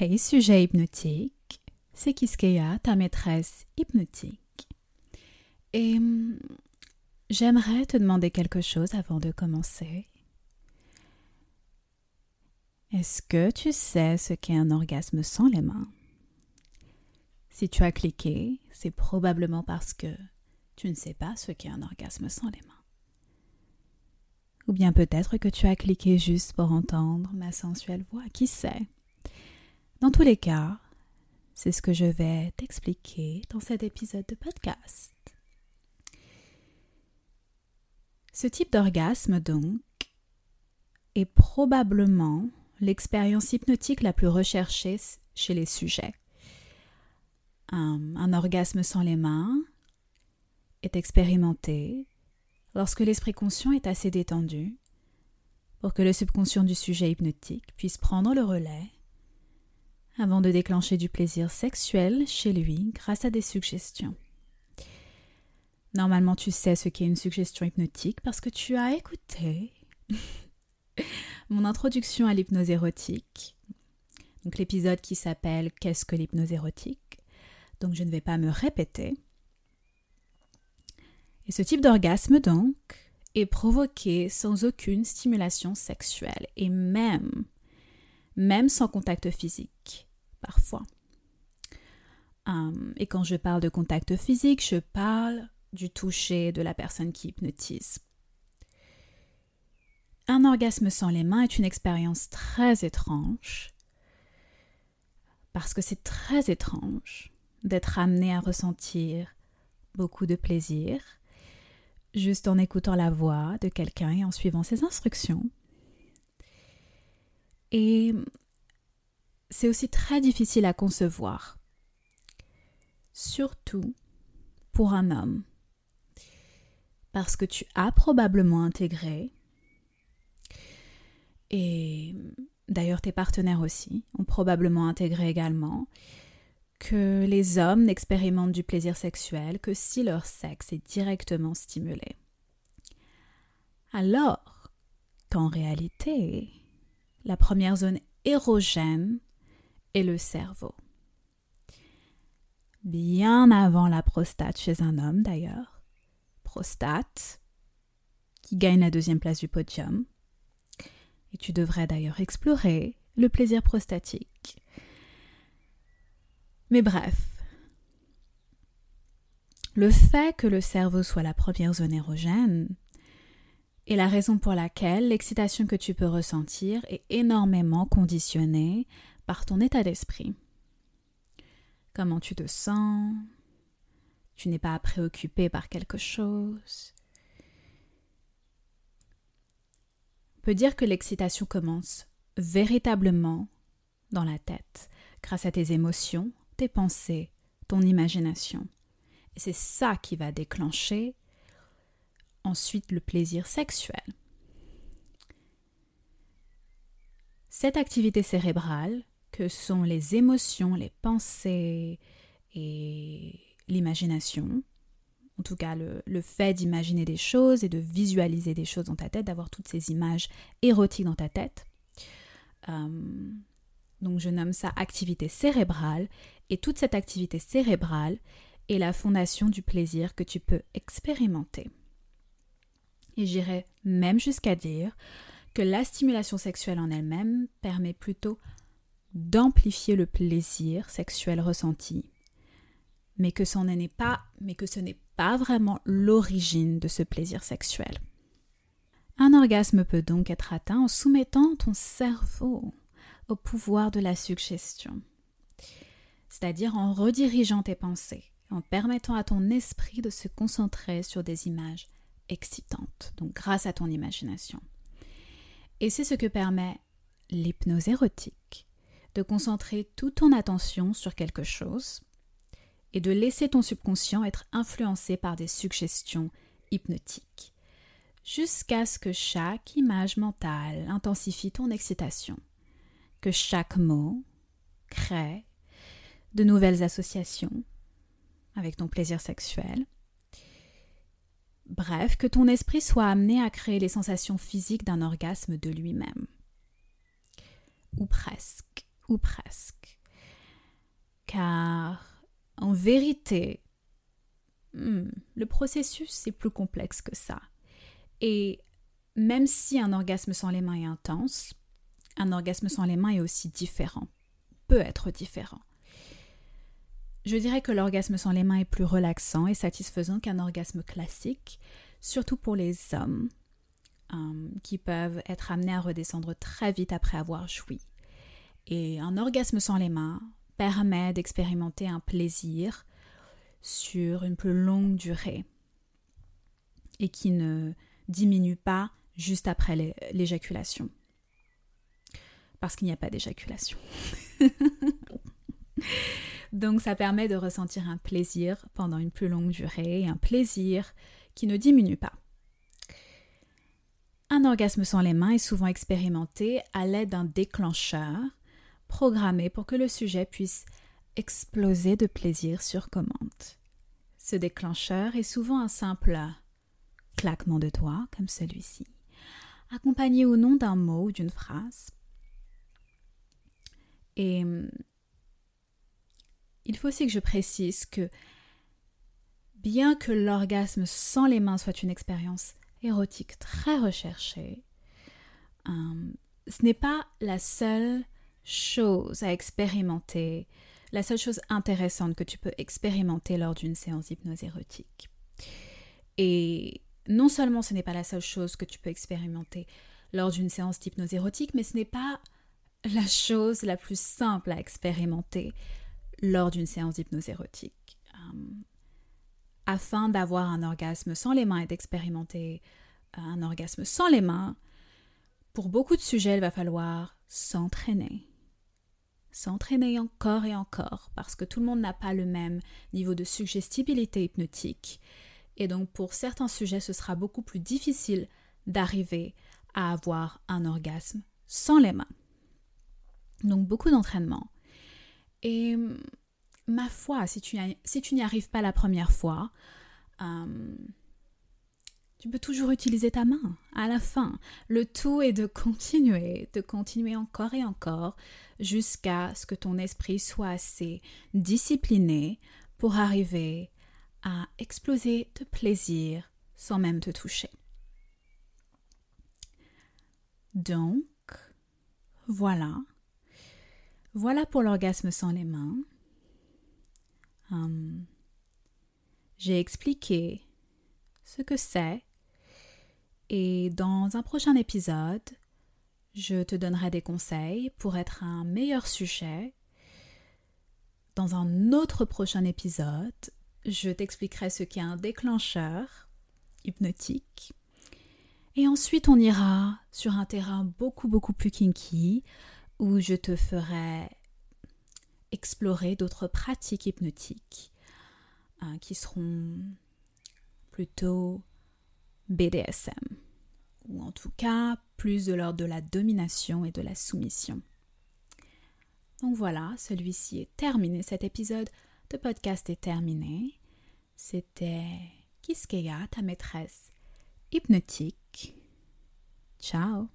Hey sujet hypnotique, c'est Kiskeya, ta maîtresse hypnotique. Et hum, j'aimerais te demander quelque chose avant de commencer. Est-ce que tu sais ce qu'est un orgasme sans les mains? Si tu as cliqué, c'est probablement parce que tu ne sais pas ce qu'est un orgasme sans les mains. Ou bien peut-être que tu as cliqué juste pour entendre ma sensuelle voix, qui sait? Dans tous les cas, c'est ce que je vais t'expliquer dans cet épisode de podcast. Ce type d'orgasme, donc, est probablement l'expérience hypnotique la plus recherchée chez les sujets. Un, orgasme sans les mains est expérimenté lorsque l'esprit conscient est assez détendu pour que le subconscient du sujet hypnotique puisse prendre le relais avant de déclencher du plaisir sexuel chez lui grâce à des suggestions. Normalement, tu sais ce qu'est une suggestion hypnotique parce que tu as écouté mon introduction à l'hypnose érotique, donc l'épisode qui s'appelle Qu'est-ce que l'hypnose érotique? Donc je ne vais pas me répéter. Et ce type d'orgasme, donc, est provoqué sans aucune stimulation sexuelle et même, même sans contact physique, parfois. Hum, et quand je parle de contact physique, je parle du toucher de la personne qui hypnotise. Un orgasme sans les mains est une expérience très étrange, parce que c'est très étrange d'être amené à ressentir beaucoup de plaisir juste en écoutant la voix de quelqu'un et en suivant ses instructions. Et c'est aussi très difficile à concevoir, surtout pour un homme, parce que tu as probablement intégré, et d'ailleurs tes partenaires aussi ont probablement intégré également, que les hommes n'expérimentent du plaisir sexuel que si leur sexe est directement stimulé. Alors qu'en réalité, la première zone érogène est le cerveau. Bien avant la prostate chez un homme d'ailleurs. Prostate qui gagne la deuxième place du podium. Et tu devrais d'ailleurs explorer le plaisir prostatique mais bref, le fait que le cerveau soit la première zone érogène est la raison pour laquelle l'excitation que tu peux ressentir est énormément conditionnée par ton état d'esprit. Comment tu te sens? Tu n'es pas préoccupé par quelque chose? On peut dire que l'excitation commence véritablement dans la tête, grâce à tes émotions, tes pensées, ton imagination. Et c'est ça qui va déclencher ensuite le plaisir sexuel. Cette activité cérébrale, que sont les émotions, les pensées et l'imagination, en tout cas le, fait d'imaginer des choses et de visualiser des choses dans ta tête, d'avoir toutes ces images érotiques dans ta tête, euh, donc je nomme ça activité cérébrale. Et toute cette activité cérébrale est la fondation du plaisir que tu peux expérimenter. Et j'irais même jusqu'à dire que la stimulation sexuelle en elle-même permet plutôt d'amplifier le plaisir sexuel ressenti, mais que, ce n'est pas, mais que ce n'est pas vraiment l'origine de ce plaisir sexuel. Un orgasme peut donc être atteint en soumettant ton cerveau au pouvoir de la suggestion, c'est-à-dire en redirigeant tes pensées, en permettant à ton esprit de se concentrer sur des images excitantes, donc grâce à ton imagination. Et c'est ce que permet l'hypnose érotique, de concentrer toute ton attention sur quelque chose et de laisser ton subconscient être influencé par des suggestions hypnotiques, jusqu'à ce que chaque image mentale intensifie ton excitation que chaque mot crée de nouvelles associations avec ton plaisir sexuel. Bref, que ton esprit soit amené à créer les sensations physiques d'un orgasme de lui-même. Ou presque, ou presque. car en vérité, hmm, le processus est plus complexe que ça. Et même si un orgasme sans les mains est intense, un orgasme sans les mains est aussi différent, peut être différent. Je dirais que l'orgasme sans les mains est plus relaxant et satisfaisant qu'un orgasme classique, surtout pour les hommes, euh, qui peuvent être amenés à redescendre très vite après avoir joui. Et un orgasme sans les mains permet d'expérimenter un plaisir sur une plus longue durée et qui ne diminue pas juste après l'éjaculation. Parce qu'il n'y a pas d'éjaculation. Donc ça permet de ressentir un plaisir pendant une plus longue durée, un plaisir qui ne diminue pas. Un orgasme sans les mains est souvent expérimenté à l'aide d'un déclencheur programmé pour que le sujet puisse exploser de plaisir sur commande. Ce déclencheur est souvent un simple claquement de doigts, comme celui-ci, accompagné ou non d'un mot ou d'une phrase. Et hum, il faut aussi que je précise que bien que l'orgasme sans les mains soit une expérience érotique très recherchée, hum, ce n'est pas la seule chose à expérimenter, la seule chose intéressante que tu peux expérimenter lors d'une séance d'hypnose érotique. Et non seulement ce n'est pas la seule chose que tu peux expérimenter lors d'une séance d'hypnose érotique, mais ce n'est pas la chose la plus simple à expérimenter lors d'une séance d'hypnose érotique. Hum, afin d'avoir un orgasme sans les mains et d'expérimenter un orgasme sans les mains, pour beaucoup de sujets, il va falloir s'entraîner s'entraîner encore et encore parce que tout le monde n'a pas le même niveau de suggestibilité hypnotique. Et donc pour certains sujets, ce sera beaucoup plus difficile d'arriver à avoir un orgasme sans les mains. Donc beaucoup d'entraînement. Et ma foi, si tu, n'y arrives pas la première fois, euh, tu peux toujours utiliser ta main à la fin. Le tout est de continuer, de continuer encore et encore jusqu'à ce que ton esprit soit assez discipliné pour arriver à exploser de plaisir sans même te toucher. Donc, voilà. Voilà pour l'orgasme sans les mains. Hum, j'ai expliqué ce que c'est et dans un prochain épisode, je te donnerai des conseils pour être un meilleur sujet. Dans un autre prochain épisode, je t'expliquerai ce qu'est un déclencheur hypnotique. Et ensuite, on ira sur un terrain beaucoup, beaucoup plus kinky où je te ferai explorer d'autres pratiques hypnotiques hein, qui seront plutôt BDSM, ou en tout cas plus de l'ordre de la domination et de la soumission. Donc voilà, celui-ci est terminé, cet épisode de podcast est terminé. C'était Kiskeya, ta maîtresse hypnotique. Ciao